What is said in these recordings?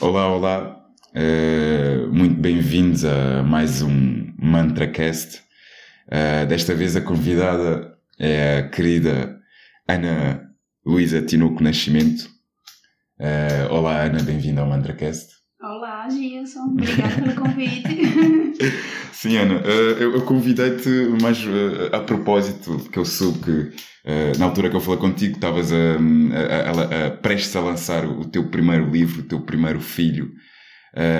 Olá, olá. Uh, muito bem-vindos a mais um MantraCast. Uh, desta vez a convidada é a querida Ana Luísa Tinoco Nascimento. Uh, olá, Ana, bem-vinda ao MantraCast. Olá, Gilson. Obrigada pelo convite. Sim, Ana, eu, eu convidei-te mais a propósito, porque eu soube que na altura que eu falei contigo estavas a, a, a, a, prestes a lançar o teu primeiro livro, o teu primeiro filho.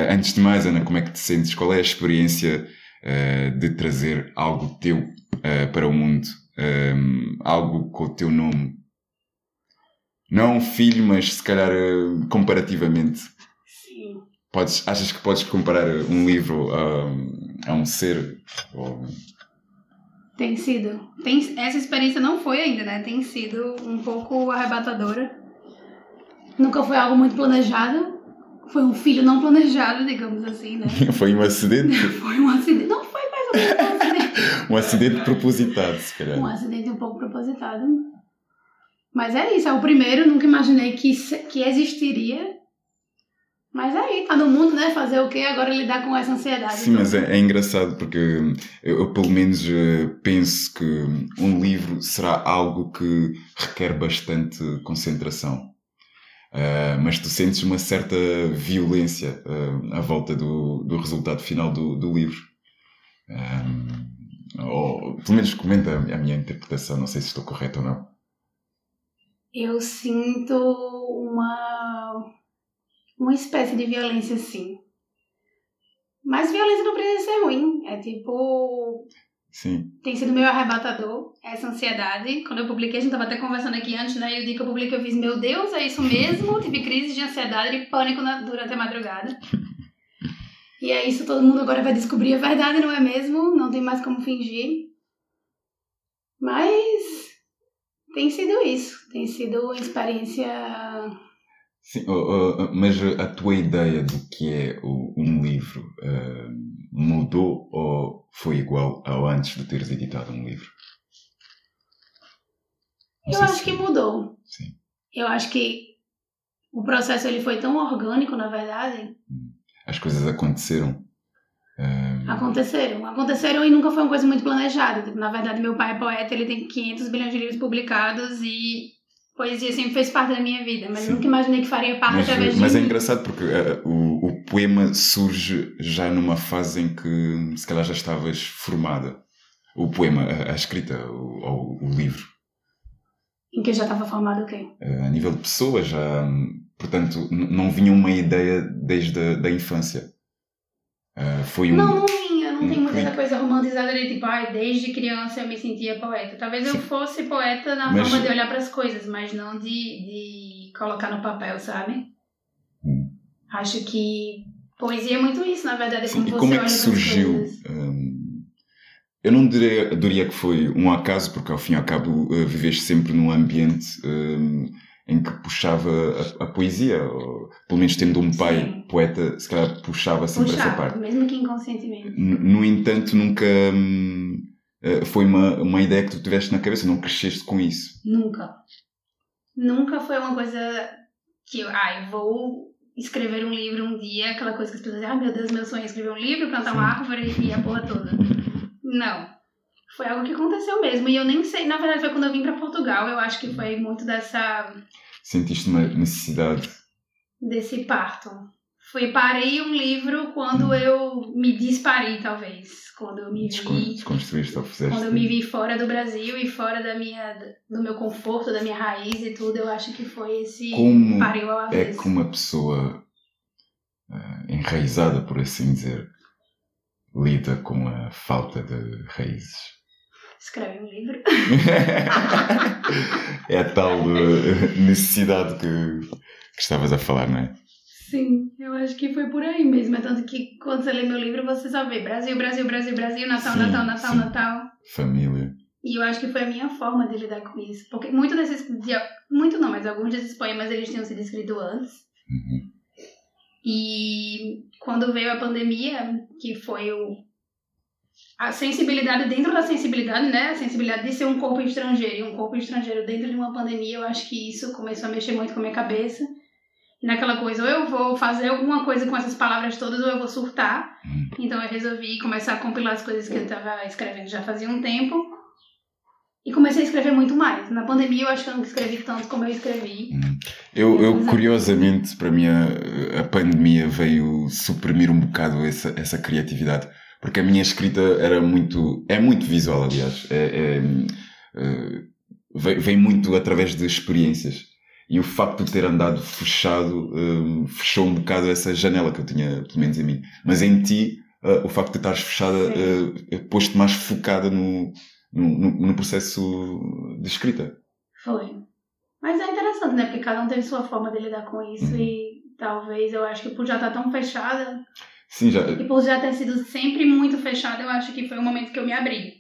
Antes de mais, Ana, como é que te sentes? Qual é a experiência de trazer algo teu para o mundo? Um, algo com o teu nome? Não filho, mas se calhar comparativamente. Podes, achas que podes comparar um livro a, a um ser? Ou... Tem sido. Tem, essa experiência não foi ainda, né? Tem sido um pouco arrebatadora. Nunca foi algo muito planejado, foi um filho não planejado, digamos assim, né? foi um acidente? foi um acidente. Não foi mais ou menos um acidente. um acidente propositado, se calhar. Um acidente um pouco propositado. Mas é isso, é o primeiro, nunca imaginei que, que existiria. Mas é aí, tá no mundo, né? Fazer o quê? Agora lidar com essa ansiedade. Sim, mas é, é, engraçado porque eu, eu, pelo menos eh, penso que um livro será algo que requer bastante concentração. Uh, mas tu sentes uma certa violência uh, à volta do, do resultado final do, do livro. Um, ou, pelo menos comenta a minha interpretação, não sei se estou correto ou não. Eu sinto uma, uma espécie de violência, sim. Mas violência não precisa ser ruim. É tipo. Sim. Tem sido meio arrebatador essa ansiedade. Quando eu publiquei, a gente estava até conversando aqui antes, né? E o dia que eu publiquei, eu fiz: Meu Deus, é isso mesmo? Tive crise de ansiedade e pânico na, durante a madrugada. E é isso, todo mundo agora vai descobrir a verdade, não é mesmo? Não tem mais como fingir. Mas tem sido isso. Tem sido uma experiência. Sim, uh, uh, mas a tua ideia do que é um livro uh, mudou ou foi igual ao antes de teres editado um livro? Não eu acho se... que mudou. Sim. Eu acho que o processo ele foi tão orgânico, na verdade. Hum. As coisas aconteceram. Um... Aconteceram. Aconteceram e nunca foi uma coisa muito planejada. Tipo, na verdade, meu pai é poeta, ele tem 500 bilhões de livros publicados e poesia sempre fez parte da minha vida, mas Sim. nunca imaginei que faria parte mas, através de Mas é engraçado porque uh, o, o poema surge já numa fase em que se calhar já estavas formada. O poema, a, a escrita, ou o, o, livro. Em que eu já estava formada o quê? Uh, a nível de pessoa, já. Portanto, não vinha uma ideia desde a da infância. Uh, foi um. Não, não vinha. Não tem muita essa coisa romantizada de tipo, ai, desde criança eu me sentia poeta. Talvez eu fosse poeta na mas... forma de olhar para as coisas, mas não de, de colocar no papel, sabe? Hum. Acho que poesia é muito isso, na verdade. É Sim, como e como é que surgiu? Hum, eu não diria, diria que foi um acaso, porque ao fim e ao cabo uh, viveste sempre num ambiente um, em que puxava a, a, poesia, ou, pelo menos tendo um pai Sim. poeta, se calhar puxava sempre puxava, essa parte. mesmo que inconscientemente. No, no entanto, nunca hum, uh, foi uma, uma ideia que tu tiveste na cabeça, não cresceste com isso. Nunca. Nunca foi uma coisa que eu, ah, eu vou escrever um livro um dia, aquela coisa que as pessoas dizem, ah, meu Deus, meu sonho é escrever um livro, plantar uma árvore e a porra toda. Não. Foi algo que aconteceu mesmo. E eu nem sei, na verdade, foi quando eu vim para Portugal, eu acho que foi muito dessa. Sentiste uma necessidade? Desse parto. Fui parei um livro quando hum. eu me disparei, talvez. Quando eu me vi. Desconstruíste ou fizeste. Quando eu me vi fora do Brasil e fora da minha, do meu conforto, da minha raiz e tudo, eu acho que foi esse Como pariu ao avesso. É que uma pessoa uh, enraizada, por assim dizer, lida com a falta de raízes. Escreve um livro. é a tal necessidade que, que estavas a falar, não é? Sim, eu acho que foi por aí mesmo. É tanto que quando você lê meu livro, você só vê Brasil, Brasil, Brasil, Brasil, Natal, sim, Natal, Natal, sim. Natal. Família. E eu acho que foi a minha forma de lidar com isso. Porque muito desses. Muito não, mas alguns desses poemas eles tinham sido escritos antes. Uhum. E quando veio a pandemia, que foi o. A sensibilidade dentro da sensibilidade, né? A sensibilidade de ser um corpo estrangeiro e um corpo estrangeiro dentro de uma pandemia, eu acho que isso começou a mexer muito com a minha cabeça. naquela coisa, ou eu vou fazer alguma coisa com essas palavras todas, ou eu vou surtar. Hum. Então eu resolvi começar a compilar as coisas que eu estava escrevendo já fazia um tempo. E comecei a escrever muito mais. Na pandemia eu acho que eu não escrevi tanto como eu escrevi. Eu, eu Exato. curiosamente, para mim, a, a pandemia veio suprimir um bocado essa, essa criatividade. Porque a minha escrita era muito. É muito visual, aliás. É, é, eh, vem, vem muito através de experiências. E o facto de ter andado fechado eh, fechou um bocado essa janela que eu tinha, pelo menos em mim. Mas em ti, eh, o facto de estares fechada eh, pôs-te mais focada no, no, no- no processo de escrita. Foi. Mas é interessante, né? Porque cada um teve sua forma de lidar com isso. Uhum. E talvez eu acho que por já estar tão fechada, Sim, já. e por já ter sido sempre muito fechada, eu acho que foi o momento que eu me abri.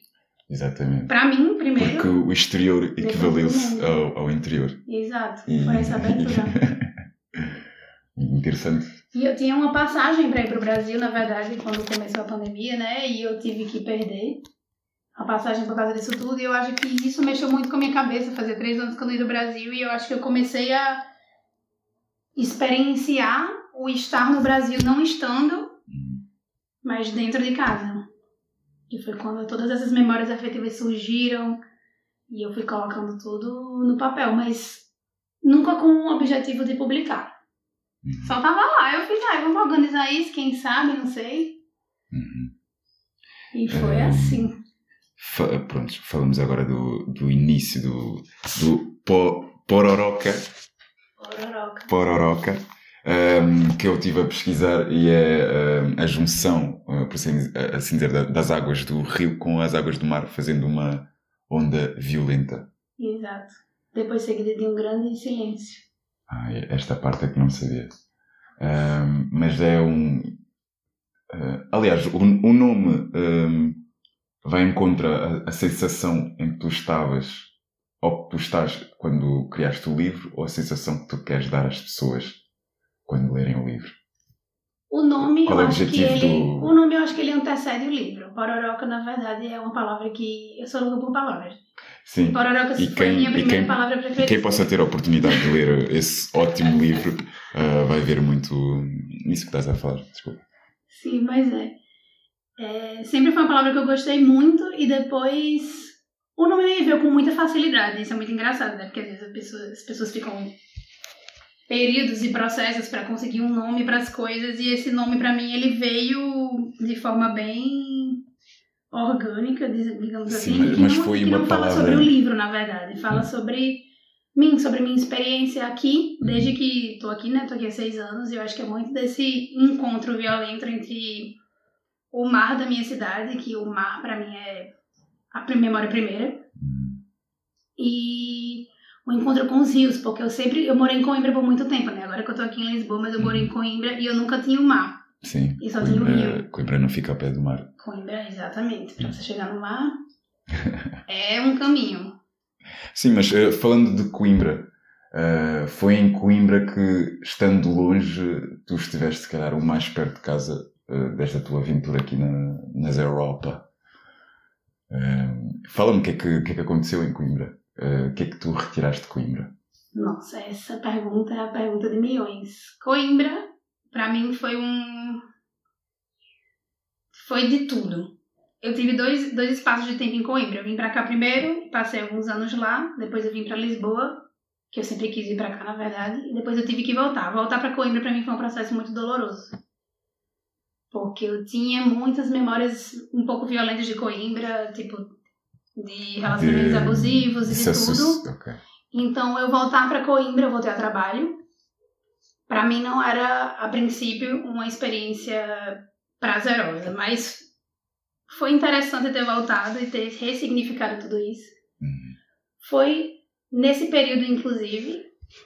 Exatamente. Pra mim, primeiro. Porque o exterior equivaleu-se ao, ao interior. Exato. E- Foi essa abertura. Interessante. E eu tinha uma passagem para ir pro Brasil, na verdade, quando começou a pandemia, né? E eu tive que perder a passagem por causa disso tudo. E eu acho que isso mexeu muito com a minha cabeça. Fazia três anos que eu não ia do Brasil e eu acho que eu comecei a experienciar o estar no Brasil não estando, mas dentro de casa. Que foi quando todas essas memórias afetivas surgiram e eu fui colocando tudo no papel, mas nunca com o objetivo de publicar. Uhum. Só tava lá, eu fiz, ah, vamos organizar isso, quem sabe, não sei. Uhum. E foi É. assim. Fa- pronto, falamos agora do, do início do, do po, Pororoca, Pororoca. Pororoca ehm, que eu estive a pesquisar e é ehm, a junção, eh, por assim, assim dizer, da- das águas do rio com as águas do mar, fazendo uma onda violenta. Exato. Depois seguida de um grande silêncio. Ah, esta parte é que não sabia. Ahm, mas é um. ah, aliás, o, o nome ahm, vai em contra a, a sensação em que tu estavas, ou que tu estás quando criaste o livro, ou a sensação que tu queres dar às pessoas quando lerem o livro. O nome, Qual eu é o acho que ele. do- O nome eu acho que ele antecede o livro. Pororoca, na verdade, é uma palavra que. Eu sou louca por palavras. Sim. Pororoca E foi quem- a minha e primeira quem- palavra E preferida. quem possa ter a oportunidade de ler esse ótimo livro ah, vai ver muito isso que estás a falar. Desculpa. Sim, mas é. É, Sempre foi uma palavra que eu gostei muito e depois o nome me veio com muita facilidade. Isso é muito engraçado, né? Porque às vezes as pessoas, as pessoas ficam períodos e processos para conseguir um nome para as coisas e esse nome para mim ele veio de forma bem orgânica, digamos Sim, assim, mas- que mas não, foi que não fala palavra- sobre o livro, na verdade, fala sobre mim, sobre minha experiência aqui, Uhum. desde que tô aqui, né? Tô aqui há seis anos e eu acho que é muito desse encontro violento entre o mar da minha cidade, que o mar para mim é a memória primeira, e o encontro com os rios, porque eu sempre, eu morei em Coimbra por muito tempo, né? Agora que eu tô aqui em Lisboa, mas eu morei em Coimbra e eu nunca tinha o mar. Sim. E só tinha o Coimbra, rio. Coimbra não fica ao pé do mar. Coimbra, exatamente. Pra você chegar no mar, é um caminho. Sim, mas eh, falando de Coimbra, eh, foi em Coimbra que, estando longe, tu estiveste, se calhar, o mais perto de casa eh, desta tua aventura aqui na, nas Europa. Fala-me o que, é que, o que é que aconteceu em Coimbra. Eh, o que é que tu retiraste de Coimbra? Nossa, essa pergunta é a pergunta de milhões. Coimbra, pra mim, foi um. Foi de tudo. Eu tive dois, dois espaços de tempo em Coimbra. Eu vim pra cá primeiro, passei alguns anos lá, depois eu vim pra Lisboa, que eu sempre quis vir pra cá, na verdade, e depois eu tive que voltar. Voltar pra Coimbra pra mim foi um processo muito doloroso. Porque eu tinha muitas memórias um pouco violentas de Coimbra, tipo, de relacionamentos De- abusivos e de Isso é tudo. sus- ok. Então, eu voltar para Coimbra, eu voltei a trabalho. Para mim não era, a princípio, uma experiência prazerosa, mas foi interessante ter voltado e ter ressignificado tudo isso. Uhum. Foi nesse período, inclusive,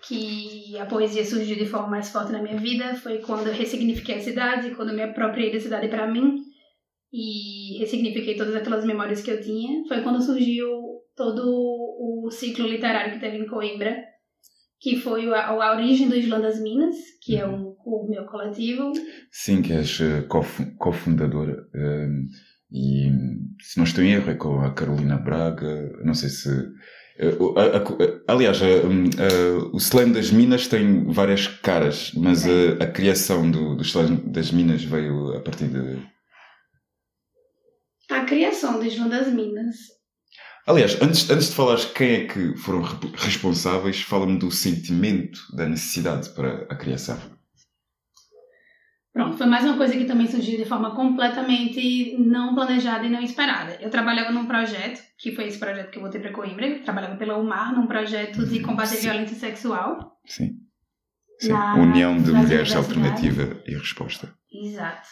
que a poesia surgiu de forma mais forte na minha vida. Foi quando eu ressignifiquei a cidade, quando eu me apropriei da cidade para mim e ressignifiquei todas aquelas memórias que eu tinha. Foi quando surgiu todo o ciclo literário que teve em Coimbra, que foi a, a origem do Islã das Minas, que é um, o meu coletivo. Sim, que és eh, cofu- cofundadora. eh, e, se não estou em erro, é com a Carolina Braga. Não sei se. A- aliás, a- a- o slam das minas tem várias caras, mas a, a criação do, do slam das minas veio a partir de. A criação das Minas. Aliás, antes, antes de falares quem é que foram re- responsáveis, fala-me do sentimento, da necessidade para a criação. Pronto, foi mais uma coisa que também surgiu de forma completamente não planejada e não esperada. Eu trabalhava num projeto, que foi esse projeto que eu voltei para Coimbra, eu trabalhava pela UMAR, num projeto de combate à violência sexual. Sim. Sim. Na- União de Mulheres. Alternativa e Resposta. Exato.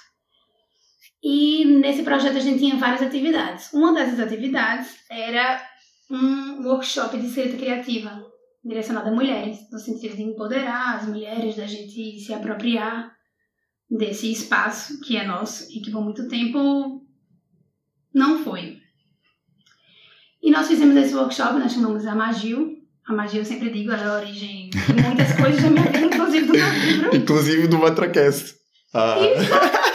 E nesse projeto a gente tinha várias atividades. Uma dessas atividades era um workshop de escrita criativa, direcionado a mulheres, no sentido de empoderar as mulheres, da gente se apropriar desse espaço que é nosso e que por muito tempo não foi. E nós fizemos esse workshop, nós chamamos a Magil. A Magil, eu sempre digo, ela é a origem de muitas coisas da minha vida, inclusive do meu livro. Inclusive do Matracast. Ah, está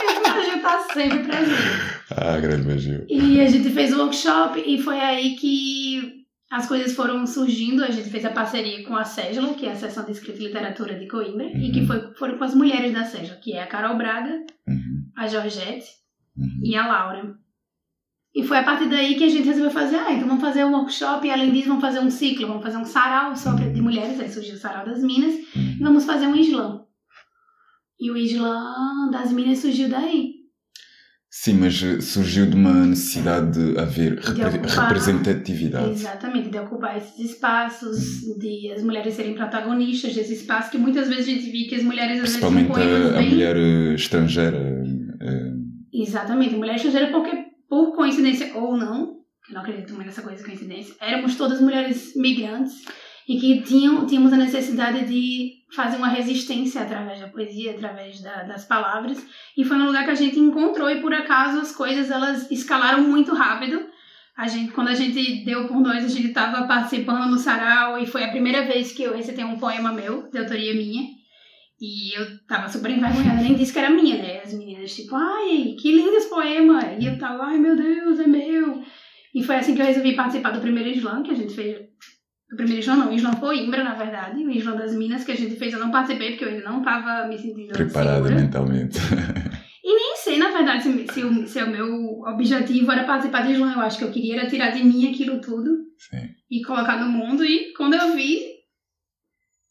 sempre presente. ah grande magia. E a gente fez o workshop e foi aí que as coisas foram surgindo. A gente fez a parceria com a Sejlo, que é a Seção de Escrita e Literatura de Coimbra, e que foi, foram com as mulheres da Sejlo, que é a Carol Braga, Uhum, a Georgette uhum. e a Laura. E foi a partir daí que a gente resolveu fazer, ah, então vamos fazer um workshop e além disso vamos fazer um ciclo, vamos fazer um sarau só de mulheres, aí surgiu o sarau das minas, e uhum. vamos fazer um islã. E o islã das minas surgiu daí. Sim, mas eh, surgiu de uma necessidade de haver repre- ocupar. representatividade. Exatamente, de ocupar esses espaços, de as mulheres serem protagonistas desse espaço, que muitas vezes a gente vê que as mulheres às vezes Principalmente poemas a, a mulher eh, estrangeira. eh, Exatamente, mulher estrangeira porque, por coincidência ou não, eu não acredito muito nessa coisa de coincidência, éramos todas mulheres migrantes e que tinham, tínhamos a necessidade de fazer uma resistência através da poesia, através da- das palavras, e foi um lugar que a gente encontrou e por acaso as coisas elas escalaram muito rápido. A gente, quando a gente deu por nós, a gente estava participando no sarau e foi a primeira vez que eu recitei um poema meu, de autoria minha. E eu tava super envergonhada, nem disse que era minha, né? As meninas, tipo, ai, que lindo esse poema! E eu tava, ai meu Deus, é meu! E foi assim que eu resolvi participar do primeiro slam que a gente fez. Do primeiro slam não, o slam Coimbra, na verdade. O slam das Minas que a gente fez, eu não participei porque eu ainda não tava me sentindo preparada segura. mentalmente. E nem sei, na verdade, se, se, o, se o meu objetivo era participar de slam. Eu acho que eu queria era tirar de mim aquilo tudo Sim. e colocar no mundo. E quando eu vi,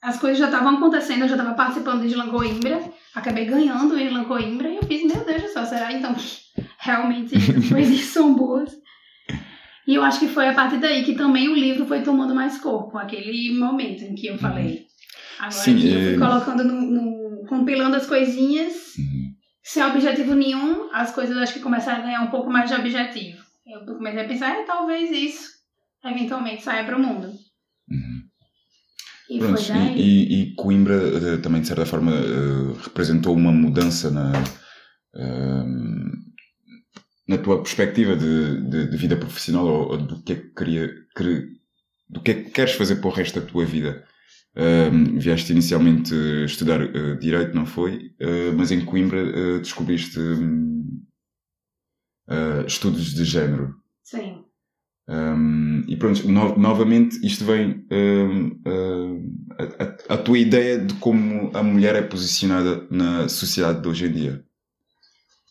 as coisas já estavam acontecendo, eu já estava participando do Islam Coimbra, acabei ganhando o Islam Coimbra e eu fiz, meu Deus do céu, será então realmente as coisas são boas? E eu acho que foi a partir daí que também o livro foi tomando mais corpo, aquele momento em que eu falei. Agora Sim, eu fui é- colocando no, no- compilando as coisinhas, Uhum. sem objetivo nenhum, as coisas acho que começaram a ganhar um pouco mais de objetivo. Eu comecei a pensar, é, talvez isso eventualmente saia para o mundo. Uhum. E Pronto, foi daí. e, e- Coimbra eh, também, de certa forma, eh, representou uma mudança na, ehm, na tua perspectiva de, de, de vida profissional ou, ou do que é que queria, querer- do que é que queres fazer para o resto da tua vida. Ehm, vieste inicialmente estudar eh, Direito, não foi? Eh, mas em Coimbra eh, descobriste eh, estudos de género. Sim. Um, e pronto, no- novamente isto vem um, um, a- a tua ideia de como a mulher é posicionada na sociedade de hoje em dia.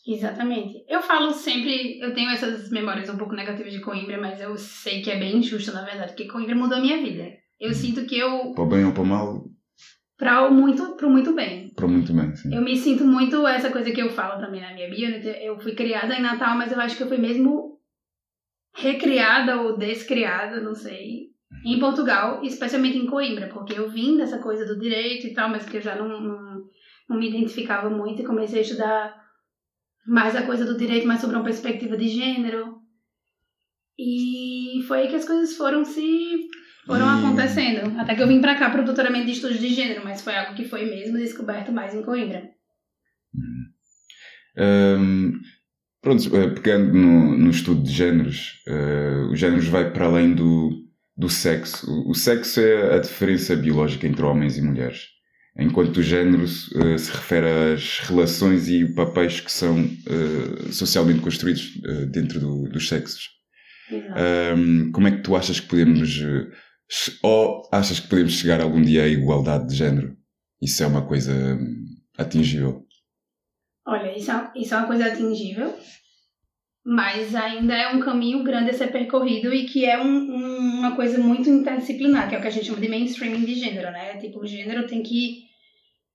Exatamente. Eu falo sempre, eu tenho essas memórias um pouco negativas de Coimbra, mas eu sei que é bem injusto, na verdade, porque Coimbra mudou a minha vida. Eu sinto que eu, Para bem ou para o mal, para o muito, pro muito bem. para muito bem, sim. Eu me sinto muito essa coisa que eu falo também na minha bio. né? Eu fui criada em Natal, mas eu acho que eu fui mesmo recriada ou descriada, não sei, em Portugal, especialmente em Coimbra, porque eu vim dessa coisa do direito e tal, mas que eu já não, não, não me identificava muito e comecei a estudar mais a coisa do direito, mais sobre uma perspectiva de gênero. E foi aí que as coisas foram se foram E- acontecendo. Até que eu vim pra cá pro doutoramento de estudos de gênero, mas foi algo que foi mesmo descoberto mais em Coimbra. Um, pronto, eh, pegando no, no estudo de géneros, eh, os géneros vai para além do, do sexo. O, o sexo é a diferença biológica entre homens e mulheres, enquanto o género eh, se refere às relações e papéis que são eh, socialmente construídos eh, dentro do- dos sexos. Um, como é que tu achas que podemos Ou achas que podemos chegar algum dia à igualdade de género? Isso é uma coisa hum, atingível? Olha, isso é, isso é uma coisa atingível, mas ainda é um caminho grande a ser percorrido e que é um, um, uma coisa muito interdisciplinar, que é o que a gente chama de mainstreaming de gênero, né? Tipo, o gênero tem que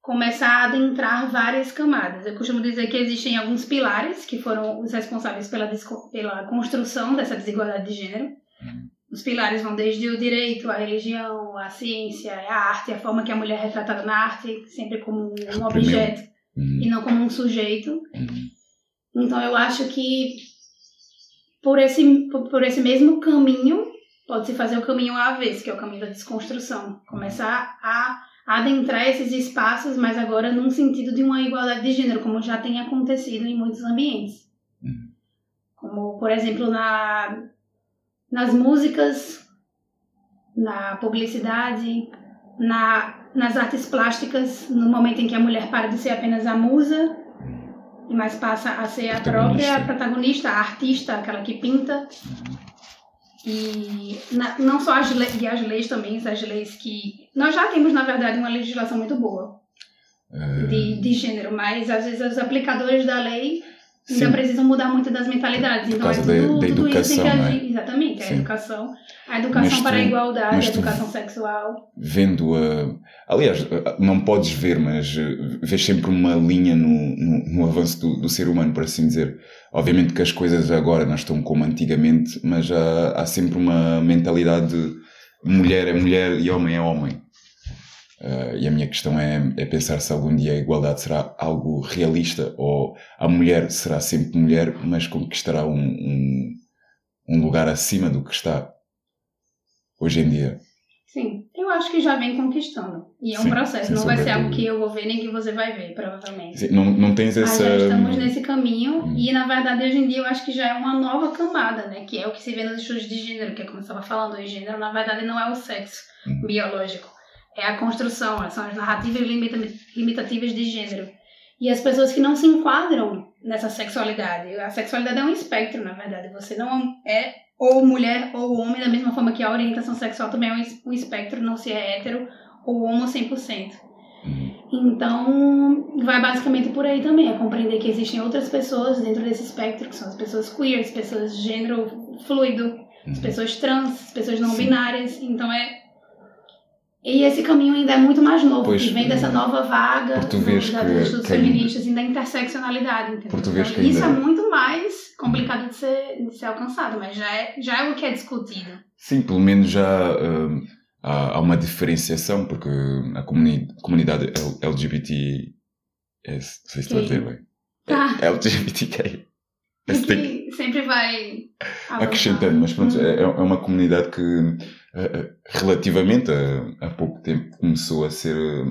começar a adentrar várias camadas. Eu costumo dizer que existem alguns pilares que foram os responsáveis pela, pela construção dessa desigualdade de gênero. Uhum. Os pilares vão desde o direito, a religião, a ciência, a arte, a forma que a mulher é retratada na arte, sempre como um objeto uhum. e não como um sujeito. Uhum. Então eu acho que por esse, por esse mesmo caminho pode-se fazer o caminho vez, que é o caminho da desconstrução. Começar a adentrar esses espaços, mas agora num sentido de uma igualdade de gênero, como já tem acontecido em muitos ambientes. Uhum. Como, por exemplo, na, nas músicas, na publicidade, na, nas artes plásticas, no momento em que a mulher para de ser apenas a musa, mais passa a ser a própria protagonista, a artista, aquela que pinta. E na, não só as, leis, e as leis também, as leis que. Nós já temos, na verdade, uma legislação muito boa é... de, de gênero, mas às vezes os aplicadores da lei Sim. ainda precisam mudar muito das mentalidades. Então é tudo, da, da tudo educação, isso tem que agir. É? Exatamente, Sim. a educação. A educação para a igualdade, a educação sexual. Vendo a. Aliás, não podes ver, mas eh, vês sempre uma linha no, no, no avanço do, do, ser humano, por assim dizer. Obviamente que as coisas agora não estão como antigamente, mas há, há sempre uma mentalidade de mulher é mulher e homem é homem. Uh, e a minha questão é, é pensar se algum dia a igualdade será algo realista ou a mulher será sempre mulher, mas conquistará um, um, um lugar acima do que está hoje em dia. Sim, eu acho que já vem conquistando. E é um Sim, processo, não vai ser algo que eu vou ver nem que você vai ver, provavelmente. Sim, não, não tens essa. Mas já estamos nesse caminho hum. e, na verdade, hoje em dia eu acho que já é uma nova camada, né? Que é o que se vê nos estudos de gênero, que é como eu estava falando, o gênero, na verdade, não é o sexo hum. biológico é a construção, são as narrativas limitativas de gênero. E as pessoas que não se enquadram nessa sexualidade. A sexualidade é um espectro, na verdade. Você não é ou mulher ou homem, da mesma forma que a orientação sexual também é um espectro, não se é hétero ou homo 100%. Então, vai basicamente por aí também, é compreender que existem outras pessoas dentro desse espectro, que são as pessoas queer, as pessoas de gênero fluido, as uhum. pessoas trans, as pessoas não binárias. Então, é e esse caminho ainda é muito mais novo, pois, que vem dessa é. nova vaga do, dos estudos feministas e da interseccionalidade. Entendeu? Então, isso é muito mais complicado de ser, de ser alcançado, mas já é, já é o que é discutido. Sim, pelo menos já uh, há, há, uma diferenciação, porque a comuni comunidade LGBT. É, não sei se estou a dizer bem. Tá. É LGBTQ. Que sempre vai acrescentando, mas pronto, uhum. é, é uma comunidade que eh, eh, relativamente a, a pouco tempo começou a ser eh,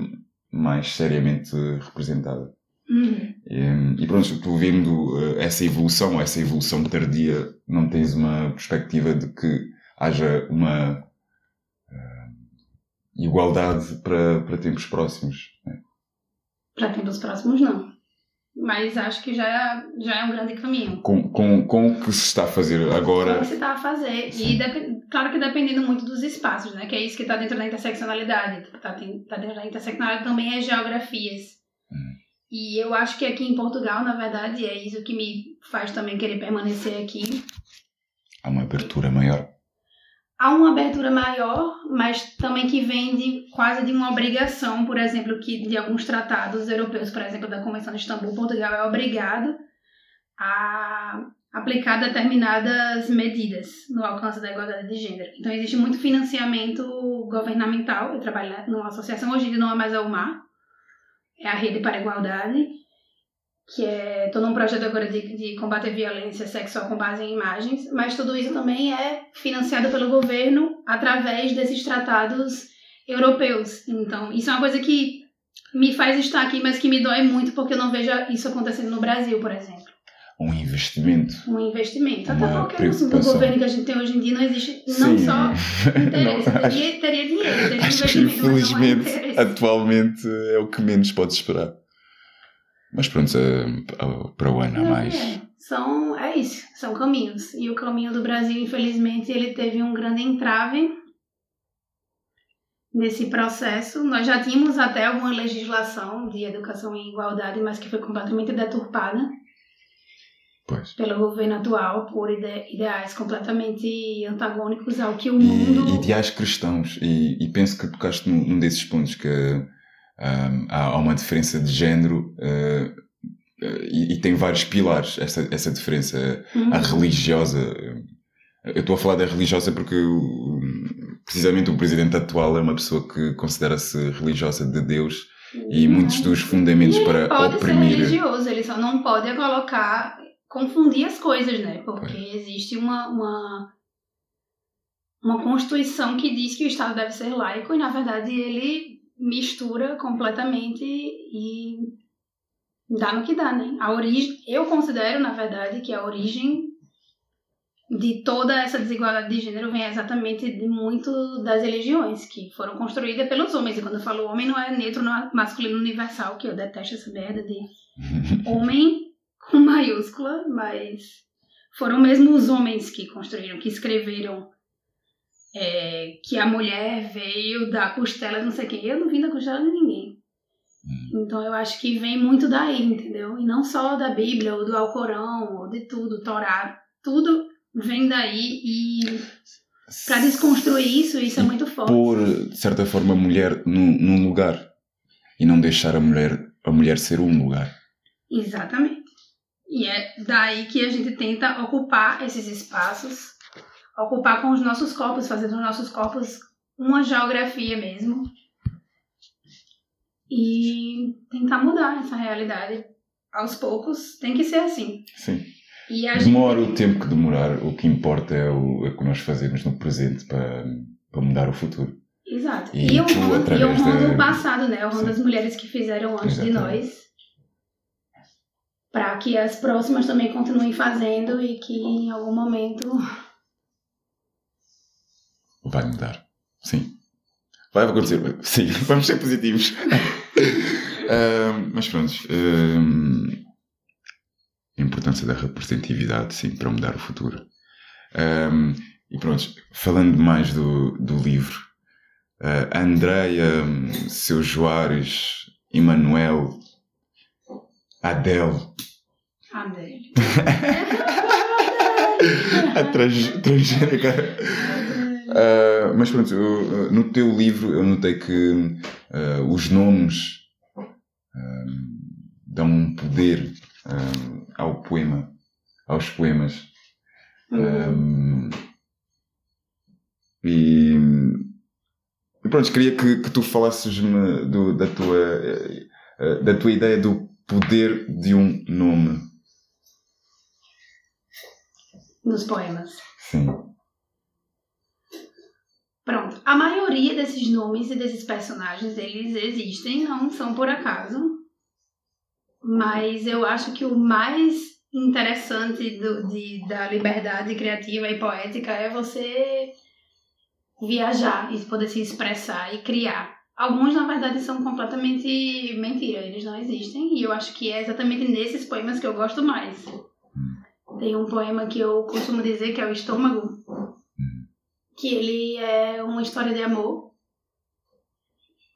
mais seriamente representada. Uhum. E, e, pronto, tu vendo essa evolução, essa evolução tardia, não tens uma perspectiva de que haja uma igualdade para, para tempos próximos? Né? Para tempos próximos, não mas acho que já é, já é um grande caminho. Com, com, com o que se está a fazer agora. Com o que se está a fazer. Sim. E claro que dependendo muito dos espaços, né? Que é isso que está dentro da interseccionalidade. Está tá dentro da interseccionalidade também é geografias. Hum. E eu acho que aqui em Portugal, na verdade, é isso que me faz também querer permanecer aqui. Há uma abertura maior há uma abertura maior, mas também que vem de quase de uma obrigação, por exemplo, que de alguns tratados europeus, por exemplo, da Convenção de Istambul, Portugal é obrigado a aplicar determinadas medidas no alcance da igualdade de gênero. Então existe muito financiamento governamental. Eu trabalho numa associação hoje em dia não é mais a UMAR, é a Rede para a Igualdade, que é todo um projeto agora de, de combater violência sexual com base em imagens, mas tudo isso também é financiado pelo governo através desses tratados europeus. Então, isso é uma coisa que me faz estar aqui, mas que me dói muito porque eu não vejo isso acontecendo no Brasil, por exemplo. Um investimento. Um investimento. Até qualquer assunto do governo que a gente tem hoje em dia não existe não Sim. só interesse. não, teria, teria dinheiro, teria acho. Que, infelizmente, atualmente é o que menos pode esperar. Mas pronto, uh, para o ano a mais. É. São, é isso, são caminhos. E o caminho do Brasil, infelizmente, ele teve um grande entrave nesse processo. Nós já tínhamos até uma legislação de educação em igualdade, mas que foi completamente deturpada Pois. pelo governo atual por ide- ideais completamente antagônicos ao que o E mundo. ideais cristãos. E, e penso que tocaste num, num desses pontos que ahm, há, uma diferença de género eh, e, e tem vários pilares essa, essa diferença. Uhum. A religiosa. Eu estou a falar da religiosa porque precisamente o presidente atual é uma pessoa que considera-se religiosa de Deus e muitos dos fundamentos E para pode oprimir. ser religioso, ele só não pode colocar, confundir as coisas, né? Porque existe uma, uma, uma constituição que diz que o Estado deve ser laico e, na verdade, ele mistura completamente e dá no que dá, né? A origem, eu considero, na verdade, que a origem de toda essa desigualdade de gênero vem exatamente de muito das religiões que foram construídas pelos homens. E quando eu falo homem, não é neutro, não é masculino universal, que eu detesto essa merda de homem com maiúscula, mas foram mesmo os homens que construíram, que escreveram é, que a mulher veio da costela de não sei quem. Eu não vim da costela de ninguém. Então eu acho que vem muito daí, entendeu? E não só da Bíblia, ou do Alcorão, ou de tudo, Torá. Tudo vem daí e para desconstruir isso, isso é muito forte. pôr, de certa forma, a mulher num, num lugar e não deixar a mulher, a mulher ser um lugar. Exatamente. E é daí que a gente tenta ocupar esses espaços, ocupar com os nossos corpos, fazer dos nossos corpos uma geografia mesmo. E tentar mudar essa realidade aos poucos. Tem que ser assim. Sim. Gente Demora o tempo que demorar, o que importa é o, é o que nós fazemos no presente para, para mudar o futuro. Exato. E E, tu, honrando, e através honrando da- o passado, né? Honrando Sim. as mulheres que fizeram antes de Exatamente. nós. Para que as próximas também continuem fazendo e que em algum momento. Vai mudar. Sim. Vai acontecer. Sim, vamos ser positivos. Ahm, mas pronto. ahm, a importância da representatividade, sim, para mudar o futuro. Ahm, e pronto, falando mais do, do livro, ah, a Andreia, Seu Joares, Emanuel, Adele, André. a trans- transgênica. Ah, mas pronto, eu, ah, no teu livro eu notei que ah, os nomes ah, dão um poder ao poema, aos poemas. Uhum. Ah, e, e pronto, queria que, que tu falasses-me da, tua, da tua ideia do poder de um nome. Nos poemas. Sim. Pronto. A maioria desses nomes e desses personagens, eles existem, não são por acaso. Mas eu acho que o mais interessante do- de, da liberdade criativa e poética é você viajar e poder se expressar e criar. Alguns, na verdade, são completamente mentira, eles não existem. E eu acho que é exatamente nesses poemas que eu gosto mais. Tem um poema que eu costumo dizer que é o Estômago, que ele é uma história de amor,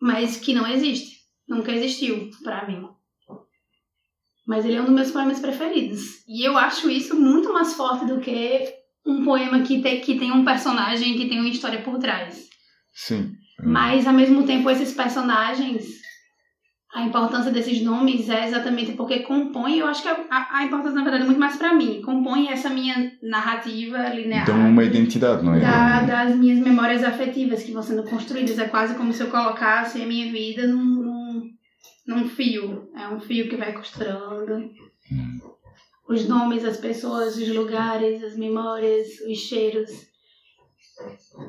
mas que não existe. Nunca existiu pra mim. Mas ele é um dos meus poemas preferidos. E eu acho isso muito mais forte do que um poema que tem, que tem um personagem que tem uma história por trás. Sim. Mas, ao mesmo tempo, esses personagens, a importância desses nomes é exatamente porque compõem, eu acho que a, a importância, na verdade, é muito mais pra mim. Compõe essa minha narrativa linear. Dão uma identidade, não é? da- das minhas memórias afetivas que vão sendo construídas. É quase como se eu colocasse a minha vida num, num, num fio. É um fio que vai costurando. Hum. Os nomes, as pessoas, os lugares, as memórias, os cheiros.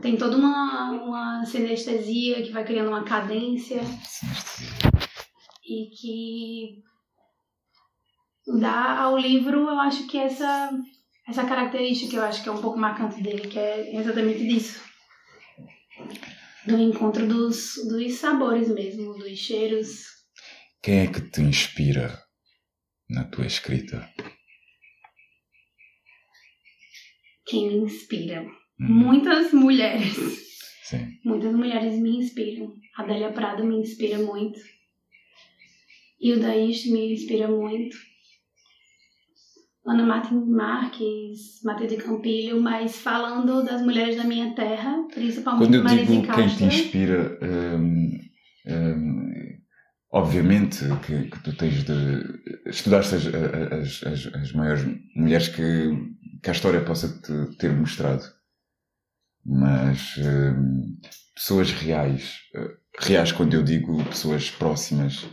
Tem toda uma, uma sinestesia que vai criando uma cadência e que dá ao livro, eu acho que essa essa característica que eu acho que é um pouco marcante dele, que é exatamente disso. Do encontro dos, dos sabores mesmo, dos cheiros. Quem é que te inspira na tua escrita? Quem me inspira? Hum. Muitas mulheres. Sim. Muitas mulheres me inspiram. A Adélia Prado me inspira muito. E o Daish me inspira muito. Ana Martin Marques, Matilde Campilho, mas falando das mulheres da minha terra, principalmente Quando eu Marise digo quem te Castro. inspira, hum, hum, obviamente que, que tu tens de estudaste as, as, as, as maiores mulheres que, que a história possa te ter mostrado. Mas hum, pessoas reais, eh, reais quando eu digo pessoas próximas,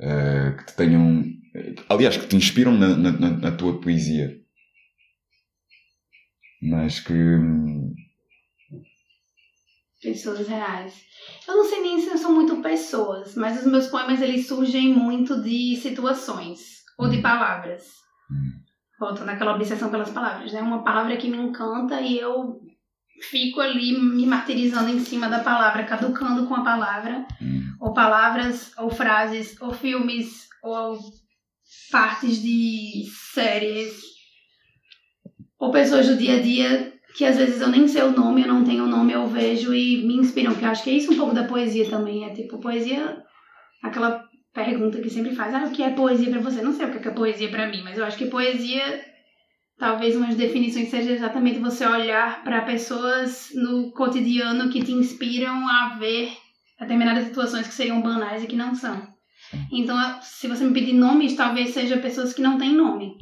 eh, que te tenham, aliás, que te inspiram na, na, na- tua poesia, mas que Pessoas reais. Eu não sei nem se são muito pessoas, mas os meus poemas eles surgem muito de situações ou de Hum. palavras. Hum. Voltando àquela obsessão pelas palavras, né? Uma palavra que me encanta e eu fico ali me martirizando em cima da palavra, caducando com a palavra, hum, ou palavras, ou frases, ou filmes, ou partes de séries, ou pessoas do dia a dia que às vezes eu nem sei o nome, eu não tenho o nome, eu vejo e me inspiram, que eu acho que é isso um pouco da poesia também, é tipo, poesia, aquela pergunta que sempre faz, ah, o que é poesia pra você? Não sei o que é poesia pra mim, mas eu acho que poesia, talvez umas definições seja exatamente você olhar pra pessoas no cotidiano que te inspiram a ver determinadas situações que seriam banais e que não são. Então, se você me pedir nomes, talvez seja pessoas que não têm nome.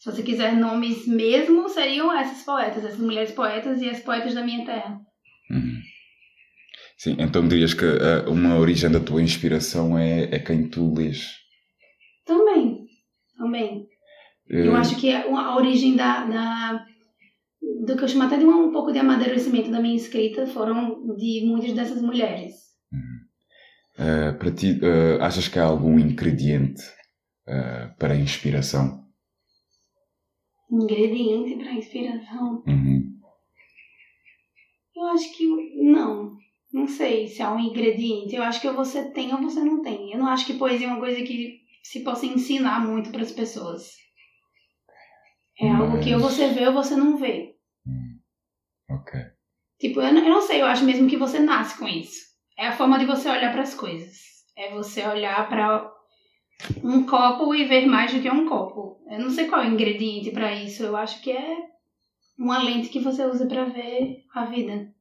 Se você quiser nomes mesmo, seriam essas poetas, essas mulheres poetas e as poetas da minha terra. Uhum. Sim, então dirias que ah, uma origem da tua inspiração é, é quem tu lês. Também, também. Eu Eh, acho que a a origem da, da- do que eu chamo até de um, um pouco de amadurecimento da minha escrita foram de muitas dessas mulheres. eh, para ti, eh, achas que há algum ingrediente eh, para a inspiração? Ingrediente para inspiração. Uhum. Eu acho que não. Não sei se há um ingrediente. Eu acho que você tem ou você não tem. Eu não acho que poesia é uma coisa que se possa ensinar muito para as pessoas. É algo que ou Mas- você vê ou você não vê. Hum. Ok. Tipo, eu não, eu não sei, eu acho mesmo que você nasce com isso. É a forma de você olhar para as coisas. É você olhar para um copo e ver mais do que um copo. Eu não sei qual é o ingrediente para isso. Eu acho que é uma lente que você usa para ver a vida.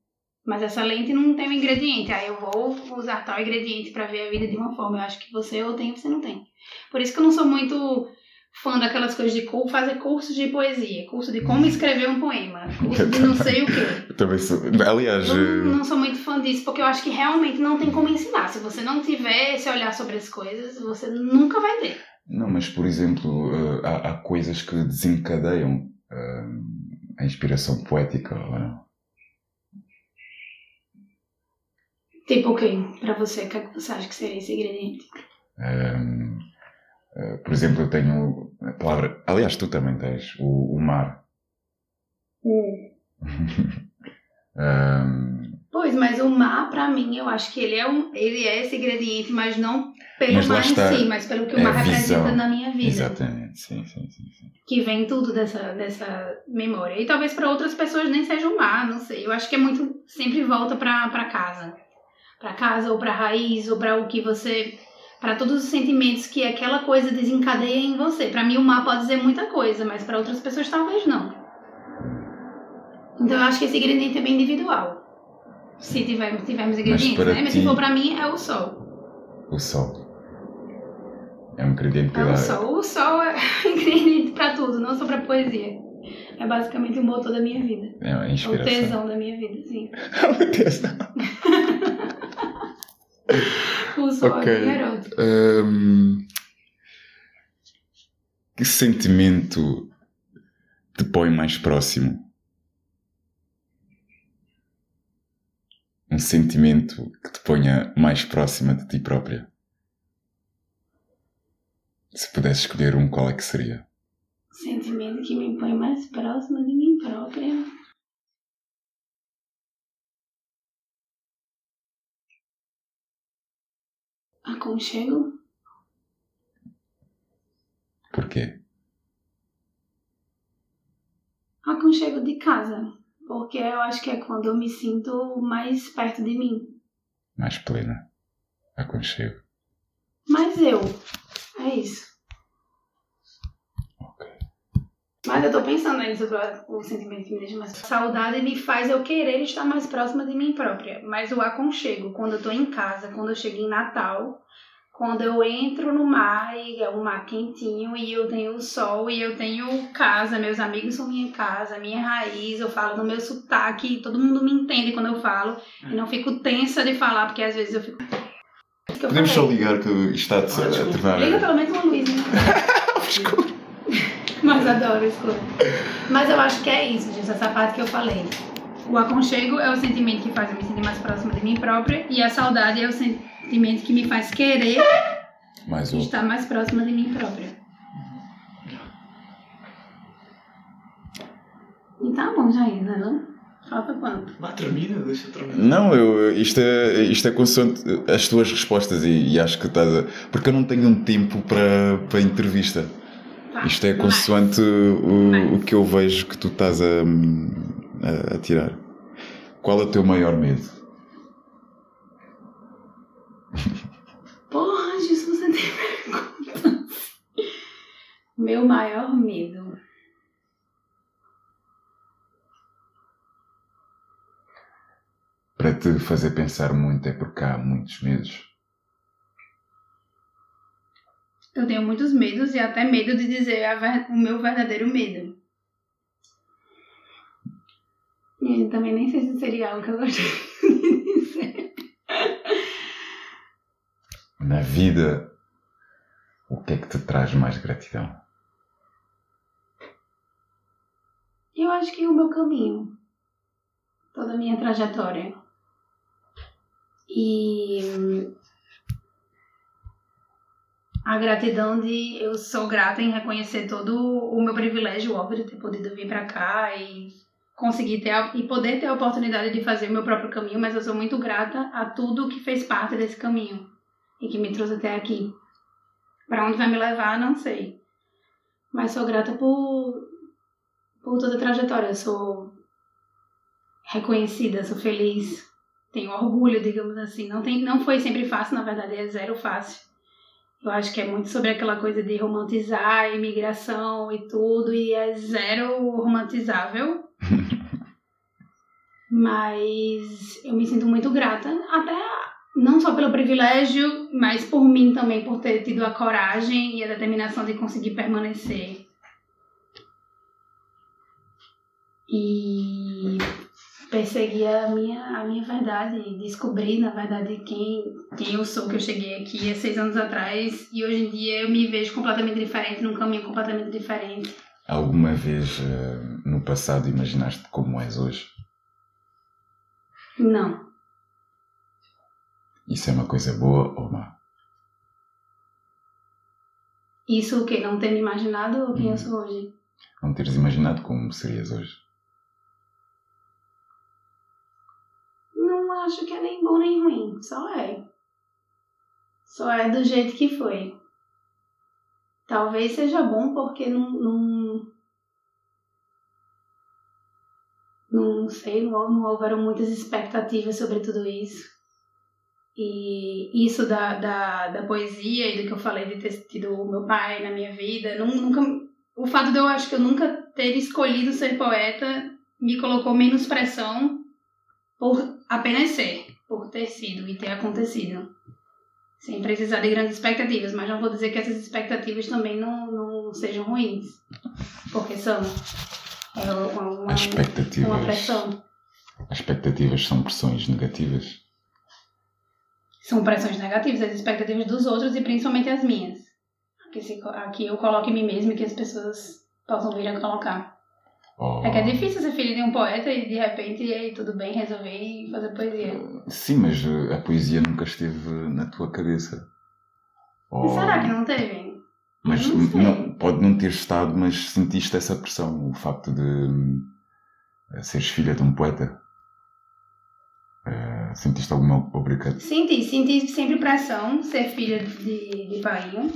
Mas essa lente não tem um ingrediente. Aí eu vou usar tal ingrediente para ver a vida de uma forma. Eu acho que você ou tem ou você não tem. Por isso que eu não sou muito fã daquelas coisas de cu- fazer curso de poesia, curso de como escrever um poema, curso de não sei o quê. Eu também sou. Aliás, Eu eh, não sou muito fã disso, porque eu acho que realmente não tem como ensinar. Se você não tiver esse olhar sobre as coisas, você nunca vai ter. não, mas por exemplo, eh, há, há coisas que desencadeiam eh, a inspiração poética, ou não? Tipo o quê? Pra você, o que é que você acha que seria esse ingrediente? Ehm, eh, por exemplo, eu tenho a palavra. Aliás, tu também tens o, o mar. Ehm, Pois, mas o mar, pra mim, eu acho que ele é, um, ele é esse ingrediente, mas não pelo Mas mar está. em si, mas pelo que o É mar representa na minha vida. exatamente, sim, sim, sim. sim. Que vem tudo dessa, dessa memória. E talvez pra outras pessoas nem seja o mar, não sei. Eu acho que é muito. Sempre volta pra casa. Pra casa, ou pra raiz, ou pra o que você. Pra todos os sentimentos que aquela coisa desencadeia em você. Pra mim, o mar pode dizer muita coisa, mas pra outras pessoas talvez não. Então eu acho que esse ingrediente é bem individual. Se tivermos, tivermos ingredientes, para né? Mas se for pra mim, é o sol. O sol. É um ingrediente que É o sol. O sol é ingrediente pra tudo, não só pra poesia. É basicamente o motor da minha vida. É a É o inspiração. tesão da minha vida, sim. o tesão. O sol Ok. é bem erótico. Hum, que sentimento te põe mais próximo? Um sentimento que te ponha mais próxima de ti própria? Se pudesse escolher um, qual é que seria? Sentimento que me põe mais próxima de mim própria. Aconchego? Porquê? Aconchego de casa. porque eu acho que é quando eu me sinto mais perto de mim. Mais plena. Aconchego. Mais eu. É isso. Ok. Mas eu tô pensando aí sobre o sentimento que me deixa mais. Saudade me faz eu querer estar mais próxima de mim própria. Mas o aconchego, quando eu tô em casa, quando eu chego em Natal, quando eu entro no mar e é um mar quentinho e eu tenho o sol e eu tenho casa, meus amigos são minha casa, minha raiz, eu falo no meu sotaque, todo mundo me entende quando eu falo e não fico tensa de falar, porque às vezes eu fico. Eu Podemos só ligar que está a tornar. Liga pelo menos uma luz, né? Mas adoro escuro. Mas eu acho que é isso, gente, essa parte que eu falei. O aconchego é o sentimento que faz eu me sentir mais próxima de mim própria e a saudade é o sentimento que me faz querer Mais um. estar mais próxima de mim própria. E tá bom já ainda, não? Falta quanto? Vá, termina, deixa eu terminar. Não, eu, isto, é, isto é consoante as tuas respostas e, e acho que estás a. Porque eu não tenho um tempo para, para entrevista. Tá. Isto é consoante o, o que eu vejo que tu estás a, a, a tirar. Qual é o teu maior medo? Porra, Gilson, você tem perguntas. Meu maior medo. Para te fazer pensar muito é porque há muitos medos. Eu tenho muitos medos e até medo de dizer a ver- o meu verdadeiro medo. E eu também nem sei se seria algo que eu gostaria de dizer. Na vida, o que é que te traz mais gratidão? Eu acho que o meu caminho, toda a minha trajetória. E a gratidão de eu sou grata em reconhecer todo o meu privilégio, óbvio, de ter podido vir pra cá e conseguir ter e poder ter a oportunidade de fazer o meu próprio caminho, mas eu sou muito grata a tudo que fez parte desse caminho e que me trouxe até aqui. Pra onde vai me levar, não sei. Mas sou grata por por toda a trajetória. Eu sou reconhecida, sou feliz, tenho orgulho, digamos assim. Não, tem, não foi sempre fácil, na verdade, é zero fácil. Eu acho que é muito sobre aquela coisa de romantizar a imigração e tudo, e é zero romantizável. Mas eu me sinto muito grata, até não só pelo privilégio, mas por mim também, por ter tido a coragem e a determinação de conseguir permanecer e perseguir a minha, a minha verdade, descobrir na verdade quem, quem eu sou, que eu cheguei aqui há seis anos atrás e hoje em dia eu me vejo completamente diferente, num caminho completamente diferente. Alguma vez eh, no passado imaginaste como és hoje? Não, Isso é uma coisa boa ou má? isso o que? Não ter me imaginado quem eu sou hoje? Não teres imaginado como serias hoje? Acho que é nem bom nem ruim, só é. Só é do jeito que foi. Talvez seja bom porque não. Não, não sei, não, não houveram muitas expectativas sobre tudo isso. E isso da, da, da poesia e do que eu falei de ter tido o meu pai na minha vida, nun- nunca. O fato de eu acho que eu nunca ter escolhido ser poeta me colocou menos pressão por apenas ser, por ter sido e ter acontecido. Sem precisar de grandes expectativas, mas não vou dizer que essas expectativas também não, não sejam ruins, porque são. É uma, uma, As expectativas, uma pressão. as expectativas são pressões negativas. São pressões negativas, as expectativas dos outros e principalmente as minhas. Aqui, se, aqui eu coloco em mim mesma e que as pessoas possam vir a colocar. Ou- É que é difícil ser filho de um poeta e de repente e aí tudo bem resolver e fazer poesia. Sim, mas eh, a poesia nunca esteve na tua cabeça. Ou- Será que não teve? Mas Não não- pode não ter estado, mas sentiste essa pressão, o facto de hum, seres filha de um poeta. Eh, sentiste alguma obrigação? Senti, senti sempre pressão ser filha de, de painho.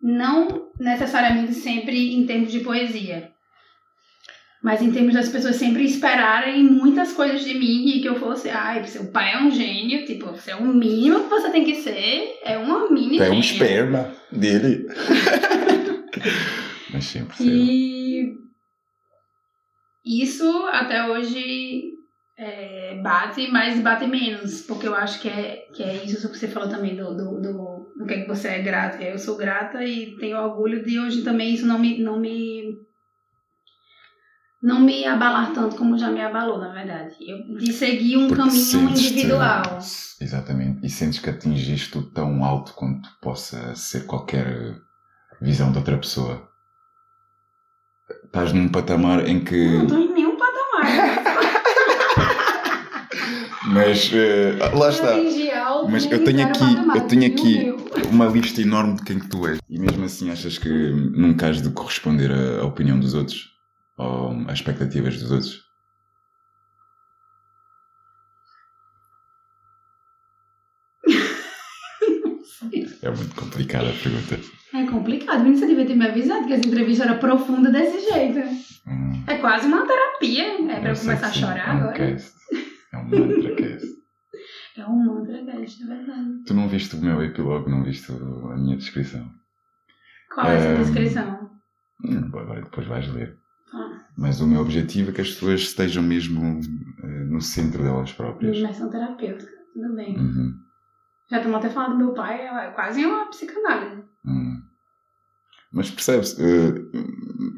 Não necessariamente sempre em termos de poesia. Mas em termos das pessoas sempre esperarem muitas coisas de mim e que eu fosse, ai, seu pai é um gênio, tipo, você é o mínimo que você tem que ser, é uma mini É um esperma dele. Mas sempre. E isso até hoje é, bate, mas bate menos, porque eu acho que é, que é isso que você falou também do, do, do, do que, é que você é grata. Eu sou grata e tenho orgulho de hoje também isso não me, não me não me abalar tanto como já me abalou, na verdade. Eu, de seguir um Porque caminho individual. Exatamente. E sentes que atingiste o tão alto quanto possa ser qualquer visão de outra pessoa. Estás num patamar em que. Não estou em nenhum patamar. Mas eh, lá está. Mas eu tenho aqui- eu tenho aqui-. Uma lista enorme de quem que tu és. E mesmo assim achas que nunca has de corresponder à opinião dos outros? Ou às expectativas dos outros? É muito complicada a pergunta. É complicado, menino, você devia ter me avisado que essa entrevista era profunda desse jeito. Hum, É quase uma terapia. É pra eu eu sei começar a chorar é um agora. Cast. É um mantra cast. É um mantra, cast, é verdade. Tu não viste o meu epílogo, não viste a minha descrição. Qual é essa Ehm, descrição? Hum, agora depois vais ler. Mas o meu objetivo é que as pessoas estejam mesmo eh, no centro delas próprias. imersão terapêutica. Tudo bem. Uhum, Já estamos até falando do meu pai, é quase uma psicanálise. uhum. Mas percebe-se, eh,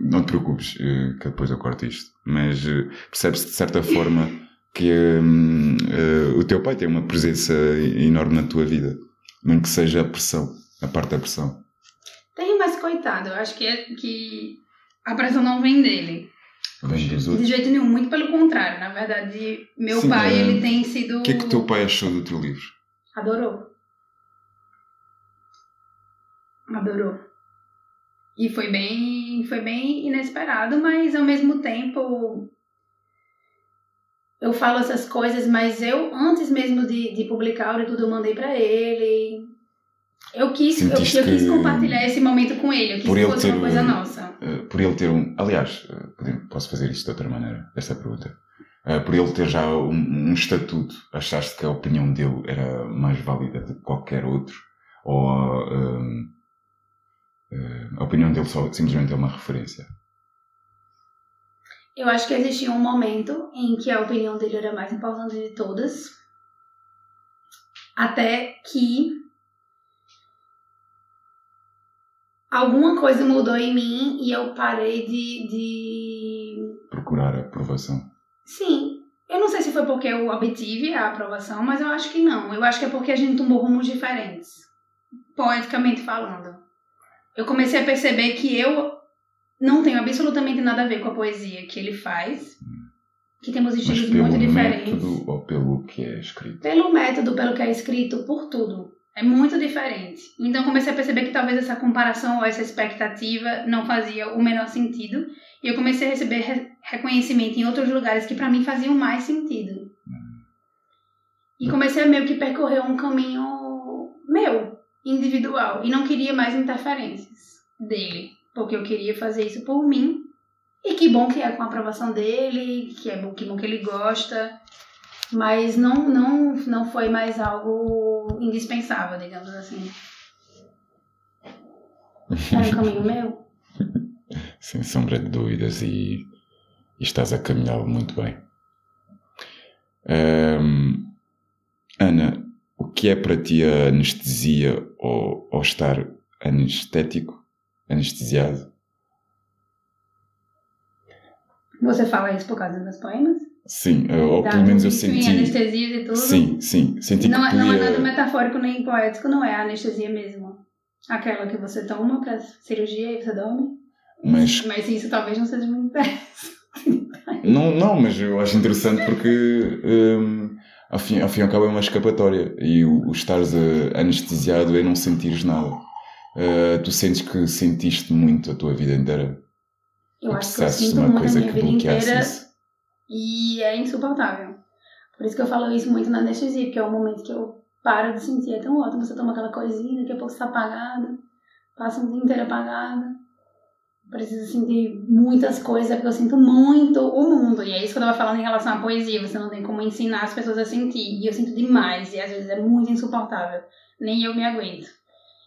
não te preocupes, eh, que depois eu corto isto, mas percebe-se de certa forma que hum, o teu pai tem uma presença enorme na tua vida, mesmo que seja a pressão, a parte da pressão. Tem, mas coitado, eu acho que, é, que a pressão não vem dele. Vem dos De jeito nenhum, muito pelo contrário. Na verdade, meu Sim, pai, é. ele tem sido... O que é que o teu pai achou do teu livro? Adorou. Adorou. E foi bem, foi bem inesperado, mas ao mesmo tempo eu falo essas coisas, mas eu antes mesmo de, de publicar e tudo eu mandei pra ele. Eu quis, eu, Sentiste eu quis que- compartilhar esse momento com ele, eu quis Por que fosse uma coisa nossa. Eh, por ele ter um. Aliás, eh, posso fazer isto de outra maneira, esta pergunta. Eh, por ele ter já um, um estatuto, achaste que a opinião dele era mais válida do que qualquer outro? Ou ehm, eh, a opinião dele só simplesmente é uma referência? Eu acho que existia um momento em que a opinião dele era mais importante de todas. Até que alguma coisa mudou em mim e eu parei de. de... Procurar a aprovação. Sim. Eu não sei se foi porque eu obtive a aprovação, mas eu acho que não. Eu acho que é porque a gente tomou rumos diferentes. Poeticamente falando. Eu comecei a perceber que eu não tenho absolutamente nada a ver com a poesia que ele faz. Que temos estilos pelo muito diferentes. método ou pelo que é escrito? Pelo método, pelo que é escrito, por tudo. É muito diferente. Então comecei a perceber que talvez essa comparação ou essa expectativa não fazia o menor sentido. E eu comecei a receber re- reconhecimento em outros lugares que pra mim faziam mais sentido. E comecei a meio que percorrer um caminho meu, individual. E não queria mais interferências dele. Porque eu queria fazer isso por mim. E que bom que é com a aprovação dele, que é bom que, bom que ele gosta. Mas não, não, não foi mais algo indispensável, digamos assim. Era um caminho meu. Sem sombra de dúvidas e, e estás a caminhá-lo muito bem. Ahm, Ana, o que é para ti a anestesia ou, ou estar anestético, anestesiado? Você fala isso por causa dos meus poemas? Sim, ou Dá pelo menos eu isso Em senti. anestesias e tudo? Sim, sim, senti Não, que é- não é podia. nada metafórico nem poético, não é a anestesia mesmo. Aquela que você toma pra cirurgia e você dorme. Mas Mas isso talvez não seja muito. Não, não, mas eu acho interessante porque hum, ao, fim, ao fim e ao cabo é uma escapatória e o, o estares anestesiado é não sentires nada. Eh, tu sentes que sentiste muito a tua vida inteira Eu acho que eu sinto uma muito a coisa que bloqueasse inteira isso. E é insuportável. Por isso que eu falo isso muito na anestesia, porque é o momento que eu paro de sentir. É tão ótimo, você toma aquela coisinha, daqui a pouco você tá apagada, passa um dia inteiro apagada. preciso sentir muitas coisas, porque eu sinto muito o mundo. E é isso que eu tava falando em relação à poesia. Você não tem como ensinar as pessoas a sentir. E eu sinto demais, e às vezes é muito insuportável. Nem eu me aguento.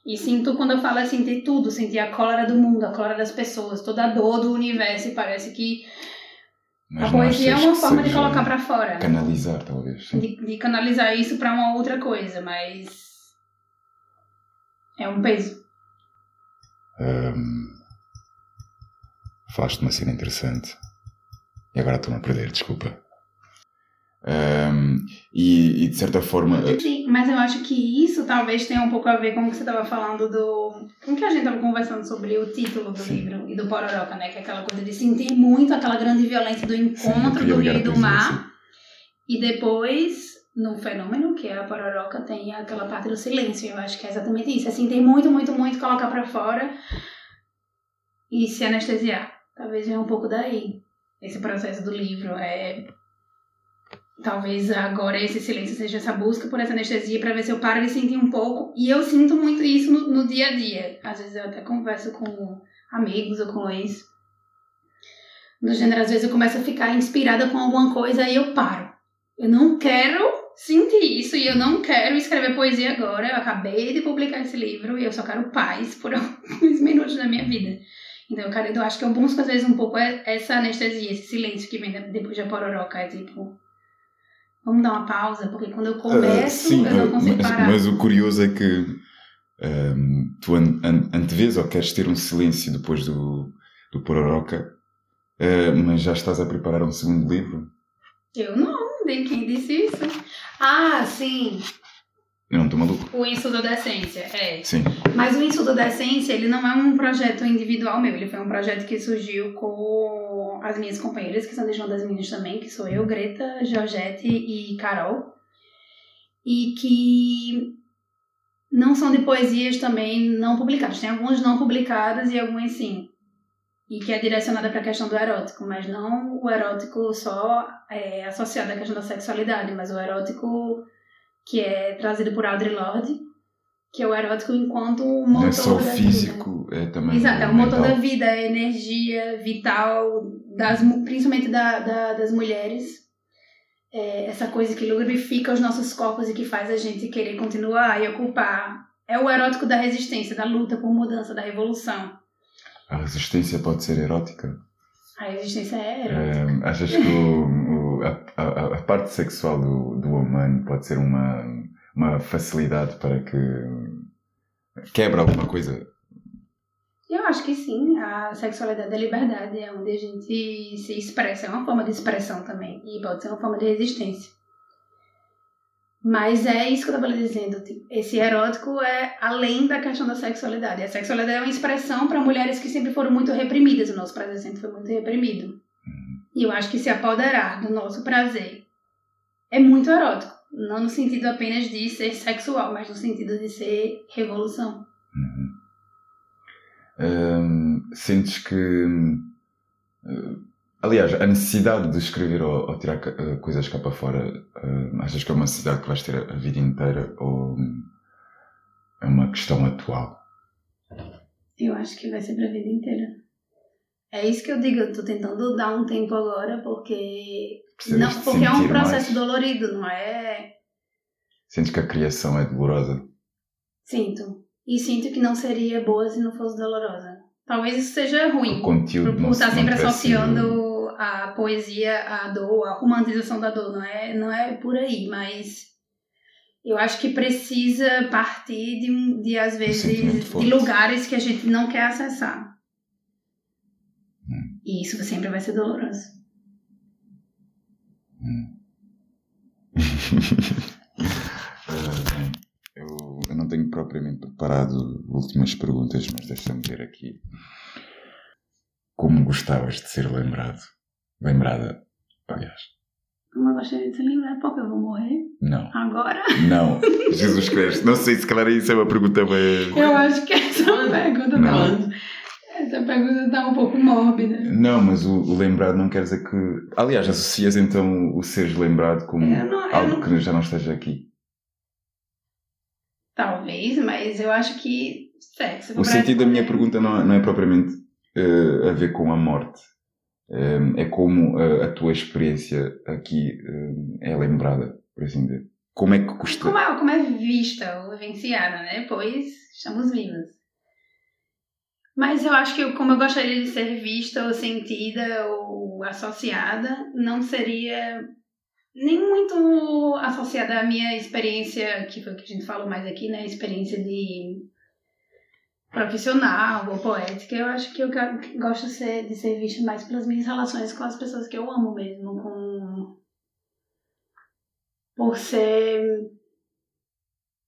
E sinto, quando eu falo é sentir tudo, sentir a cólera do mundo, a cólera das pessoas, toda a dor do universo, e parece que Mas a poesia é achas uma forma de colocar pra fora. Canalizar, talvez. De, de canalizar isso pra uma outra coisa, mas. É um peso. Ahm, Falaste uma cena interessante. E agora estou-me a perder, desculpa. Ahm, e, e de certa forma. Sim, mas eu acho que isso talvez tenha um pouco a ver com o que você estava falando do. Com que a gente estava conversando sobre o título do Sim. livro e do Pororoca, né? Que é aquela coisa de sentir muito aquela grande violência do Sim, encontro queria do rio a e do mar. E depois, no fenômeno que é a Pororoca, tem aquela parte do silêncio. Eu acho que é exatamente isso. É sentir muito, muito, muito, colocar pra fora e se anestesiar. Talvez venha um pouco daí. Esse processo do livro. É Talvez agora esse silêncio seja essa busca por essa anestesia para ver se eu paro de sentir um pouco. E eu sinto muito isso no, no dia a dia. Às vezes eu até converso com amigos ou com ex. No gênero, às vezes eu começo a ficar inspirada com alguma coisa e eu paro. Eu não quero sentir isso e eu não quero escrever poesia agora. Eu acabei de publicar esse livro e eu só quero paz por alguns minutos da minha vida. Então, cara, eu acho que eu busco às vezes um pouco essa anestesia, esse silêncio que vem depois da pororoca. É tipo, Vamos dar uma pausa, porque quando eu Ah, começo, sim, eu não consigo mas, parar. mas o curioso é que ahm, tu an, an, antevês ou queres ter um silêncio depois do, do Pororoca, ah, mas já estás a preparar um segundo livro? Eu não, nem quem disse isso. Ah, sim, Eu não estou maluco? o Insulto da Essência, é. Sim. Mas o Insulto da Essência, ele não é um projeto individual meu, ele foi um projeto que surgiu com as minhas companheiras, que são de João das Minas também, que sou eu, Greta, Georgette e Carol. E que não são de poesias também não publicadas. Tem algumas não publicadas e algumas sim. E que é direcionada para a questão do erótico, mas não o erótico só é, associado à questão da sexualidade, mas o erótico que é trazido por Audre Lorde, que é o erótico enquanto um motor é só o da físico, é também vida. Exato, é o motor da vida, é a energia vital, das, principalmente da, da- das mulheres. É essa coisa que lubrifica os nossos corpos e que faz a gente querer continuar e ocupar. É o erótico da resistência, da luta por mudança, da revolução. A resistência pode ser erótica? A resistência é erótica. Ahm, achas que o, o- a, a- a parte sexual do, do humano pode ser uma, uma facilidade para que quebra alguma coisa? Eu acho que sim, a sexualidade é liberdade, é onde a gente se expressa, é uma forma de expressão também, e pode ser uma forma de resistência. Mas é isso que eu estava dizendo, tipo, esse erótico é além da questão da sexualidade. A sexualidade é uma expressão para mulheres que sempre foram muito reprimidas, o nosso prazer sempre foi muito reprimido. E eu acho que se apoderar do nosso prazer é muito erótico, não no sentido apenas de ser sexual, mas no sentido de ser revolução. Uhum. Ahm, sentes que. eh, aliás, a necessidade de escrever ou, ou tirar eh, coisas cá para fora, eh, achas que é uma necessidade que vais ter a, a vida inteira ou hum, é uma questão atual? Eu acho que vai ser pra vida inteira. É isso que eu digo, eu tô tentando dar um tempo agora, porque. Não, porque é um processo mais? dolorido, não é? Sentes que a criação é dolorosa? Sinto. E sinto que não seria boa se não fosse dolorosa. Talvez isso seja ruim. O conteúdo Por, não estar sempre tivesse sido- associando a poesia à dor, a romantização da dor. Não é, não é por aí, mas eu acho que precisa partir de, de às vezes, de lugares que a gente não quer acessar. Hum. E isso sempre vai ser doloroso. Hum. Bem, eu, eu não tenho propriamente preparado últimas perguntas, mas deixa-me ver aqui. Como gostavas de ser lembrado? Lembrada, aliás. Como eu gostaria de se lembrar, porque eu vou morrer Não. agora. Não. Jesus Cristo. Não sei se calhar isso é uma pergunta bem. Eu acho que essa pergunta Não. Essa pergunta tá um pouco mórbida. Não, mas o, o lembrado não quer dizer que. Aliás, associas então o seres lembrado como não- algo não- que já não esteja aqui. Talvez, mas eu acho que sexo. O sentido da minha pergunta não é, não é propriamente uh, a ver com a morte. Um, é como a, a, tua experiência aqui um, é lembrada, por assim dizer. Como é que custa? Como é, como é vista ou vivenciada, né? Pois estamos vivos. Mas eu acho que como eu gostaria de ser vista ou sentida ou associada, não seria nem muito associada à minha experiência, que foi o que a gente falou mais aqui, né? Experiência de profissional ou poética. Eu acho que eu gosto de ser, vista mais pelas minhas relações com as pessoas que eu amo mesmo, com por ser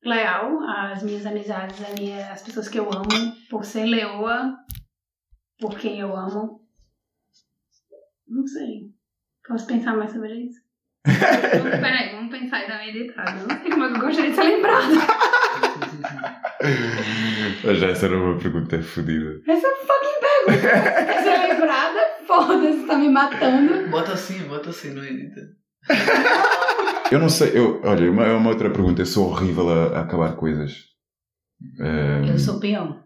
leal às minhas amizades, às, minhas, às pessoas que eu amo, por ser leoa por quem eu amo. Não sei. Posso pensar mais sobre isso? vamos, peraí, vamos pensar e dar uma editada. Eu não sei como é que eu gostaria de ser lembrada. Mas essa era uma pergunta fodida. Essa é fucking pergunta. Quer ser lembrada? Foda-se, tá me matando. Bota assim, bota assim, não edita. Eu não sei, eu, olha, uma, uma outra pergunta. Eu sou horrível a, a acabar coisas. Um... Eu sou peão.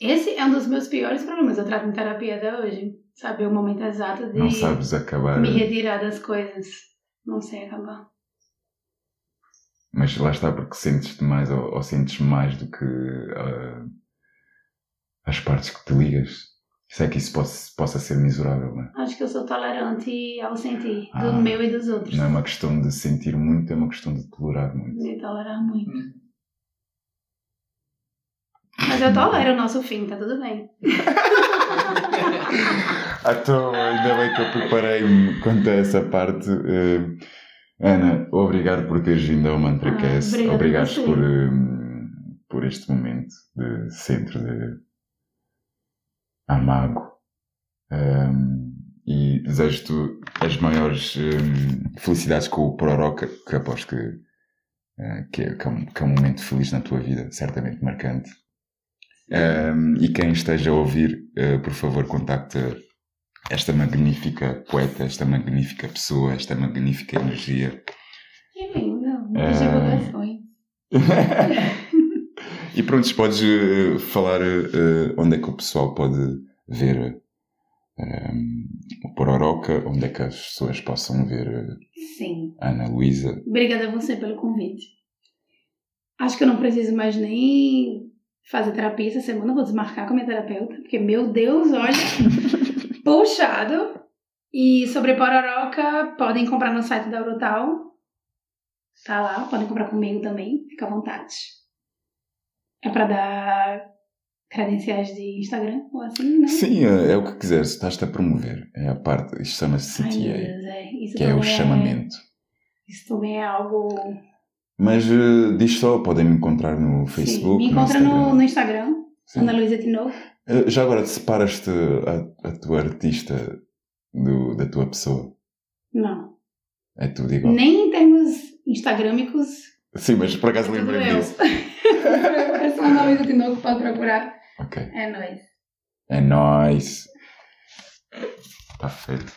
Esse é um dos meus piores problemas. Eu trato em terapia até hoje. Saber o momento exato de não sabes acabar. me retirar das coisas. Não sei acabar. Mas lá está porque sentes demais ou, ou sentes mais do que uh, as partes que te ligas. Isso é que isso possa, possa ser miserável, não é? Acho que eu sou tolerante ao sentir, ah, do meu e dos outros. Não é uma questão de sentir muito, é uma questão de tolerar muito. De tolerar muito. Hum. Mas eu tolero o nosso fim, tá tudo bem. então, ainda bem que eu preparei-me quanto a essa parte. Uh, Ana, obrigado por teres vindo ao MantraCast. Ah, obrigado por, um, por este momento de centro de amago. Um, e desejo-te as maiores um, felicidades com o Pororoca, que aposto que, uh, que, é, que, é um, que, é, um, momento feliz na tua vida, certamente marcante. E quem esteja a ouvir, uh, por favor, contacte esta magnífica poeta, esta magnífica pessoa, esta magnífica energia. Que lindo, muitas uh... divulgações. E pronto, podes uh, falar uh, onde é que o pessoal pode ver um, o Pororoca, onde é que as pessoas possam ver Sim. a Ana Luísa. Obrigada a você pelo convite. Acho que eu não preciso mais nem fazer terapia essa semana, vou desmarcar com a minha terapeuta, porque, meu Deus, olha. puxado. E sobre Pororoca, podem comprar no site da Eurotal. Tá lá, podem comprar comigo também, fica à vontade. É para dar credenciais de Instagram ou assim, né? Sim, é, é o que quiseres, estás-te a promover. É a parte, isto chama-se CTA, é. que é o é- chamamento. isso também é algo. Mas uh, diz só, podem me encontrar no Facebook. Sim, me encontra no, no Instagram, Ana Luísa Tinoco. Eh, já agora, separas-te a, a tua artista do, da tua pessoa? Não. É tudo igual? Nem em termos instagramicos. Sim, mas por acaso é lembrei disso. só uma Luísa de novo pode procurar. Ok. É nóis. É nóis. Tá feito.